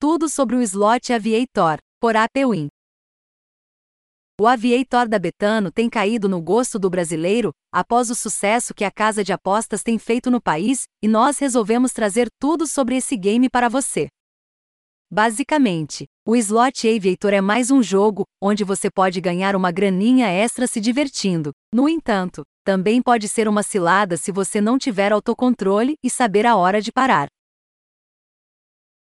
tudo sobre o slot Aviator, por APWin. O Aviator da Betano tem caído no gosto do brasileiro, após o sucesso que a casa de apostas tem feito no país, e nós resolvemos trazer tudo sobre esse game para você. Basicamente, o Slot Aviator é mais um jogo onde você pode ganhar uma graninha extra se divertindo. No entanto, também pode ser uma cilada se você não tiver autocontrole e saber a hora de parar.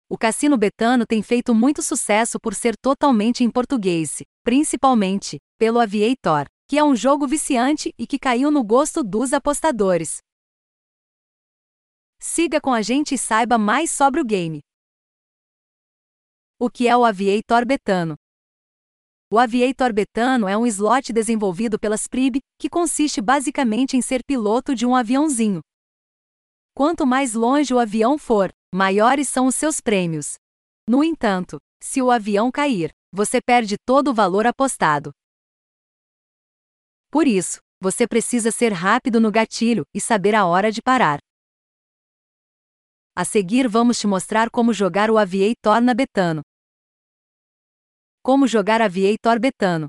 O Cassino Betano tem feito muito sucesso por ser totalmente em português, principalmente pelo Aviator, que é um jogo viciante e que caiu no gosto dos apostadores. Siga com a gente e saiba mais sobre o game. O que é o Aviator Betano? O Aviator Betano é um slot desenvolvido pela Sprib, que consiste basicamente em ser piloto de um aviãozinho. Quanto mais longe o avião for, maiores são os seus prêmios. No entanto, se o avião cair, você perde todo o valor apostado. Por isso, você precisa ser rápido no gatilho e saber a hora de parar. A seguir, vamos te mostrar como jogar o Aviator na Betano. Como jogar Aviator Betano?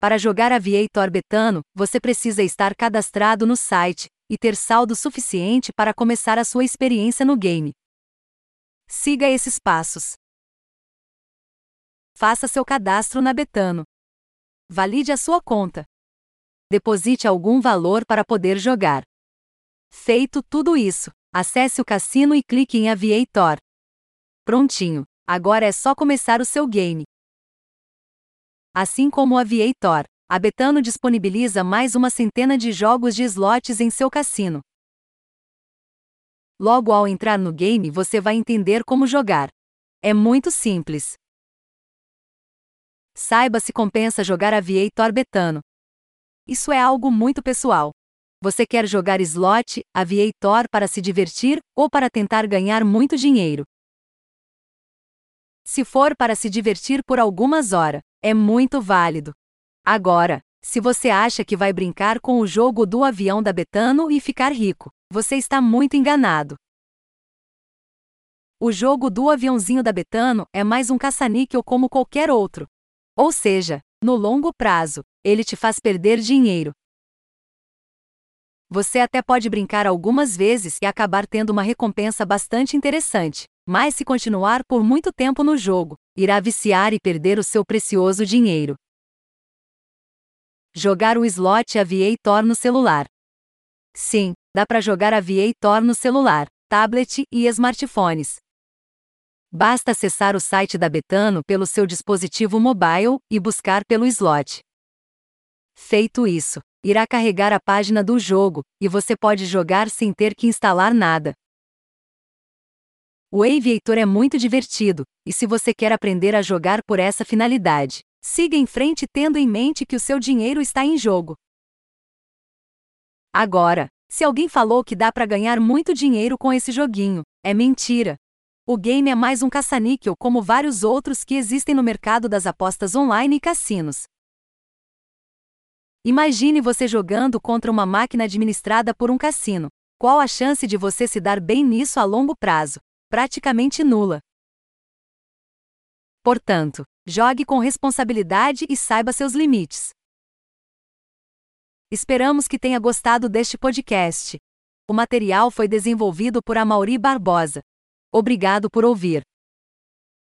Para jogar Aviator Betano, você precisa estar cadastrado no site e ter saldo suficiente para começar a sua experiência no game. Siga esses passos. Faça seu cadastro na Betano. Valide a sua conta. Deposite algum valor para poder jogar. Feito tudo isso, acesse o cassino e clique em Aviator. Prontinho, agora é só começar o seu game. Assim como o Aviator, a Betano disponibiliza mais uma centena de jogos de slots em seu cassino. Logo ao entrar no game você vai entender como jogar. É muito simples. Saiba se compensa jogar Aviator Betano. Isso é algo muito pessoal. Você quer jogar slot, Aviator para se divertir ou para tentar ganhar muito dinheiro? Se for para se divertir por algumas horas, é muito válido. Agora, se você acha que vai brincar com o jogo do avião da Betano e ficar rico, você está muito enganado. O jogo do aviãozinho da Betano é mais um caça-níquel como qualquer outro. Ou seja, no longo prazo, ele te faz perder dinheiro. Você até pode brincar algumas vezes e acabar tendo uma recompensa bastante interessante, mas se continuar por muito tempo no jogo, irá viciar e perder o seu precioso dinheiro. Jogar o slot Aviator no celular. Sim, dá para jogar Aviator no celular, tablet e smartphones. Basta acessar o site da Betano pelo seu dispositivo mobile e buscar pelo slot. Feito isso, irá carregar a página do jogo e você pode jogar sem ter que instalar nada. O Aviator é muito divertido, e se você quer aprender a jogar por essa finalidade, Siga em frente tendo em mente que o seu dinheiro está em jogo. Agora, se alguém falou que dá para ganhar muito dinheiro com esse joguinho, é mentira. O game é mais um caça-níquel como vários outros que existem no mercado das apostas online e cassinos. Imagine você jogando contra uma máquina administrada por um cassino. Qual a chance de você se dar bem nisso a longo prazo? Praticamente nula. Portanto, Jogue com responsabilidade e saiba seus limites. Esperamos que tenha gostado deste podcast. O material foi desenvolvido por Amauri Barbosa. Obrigado por ouvir.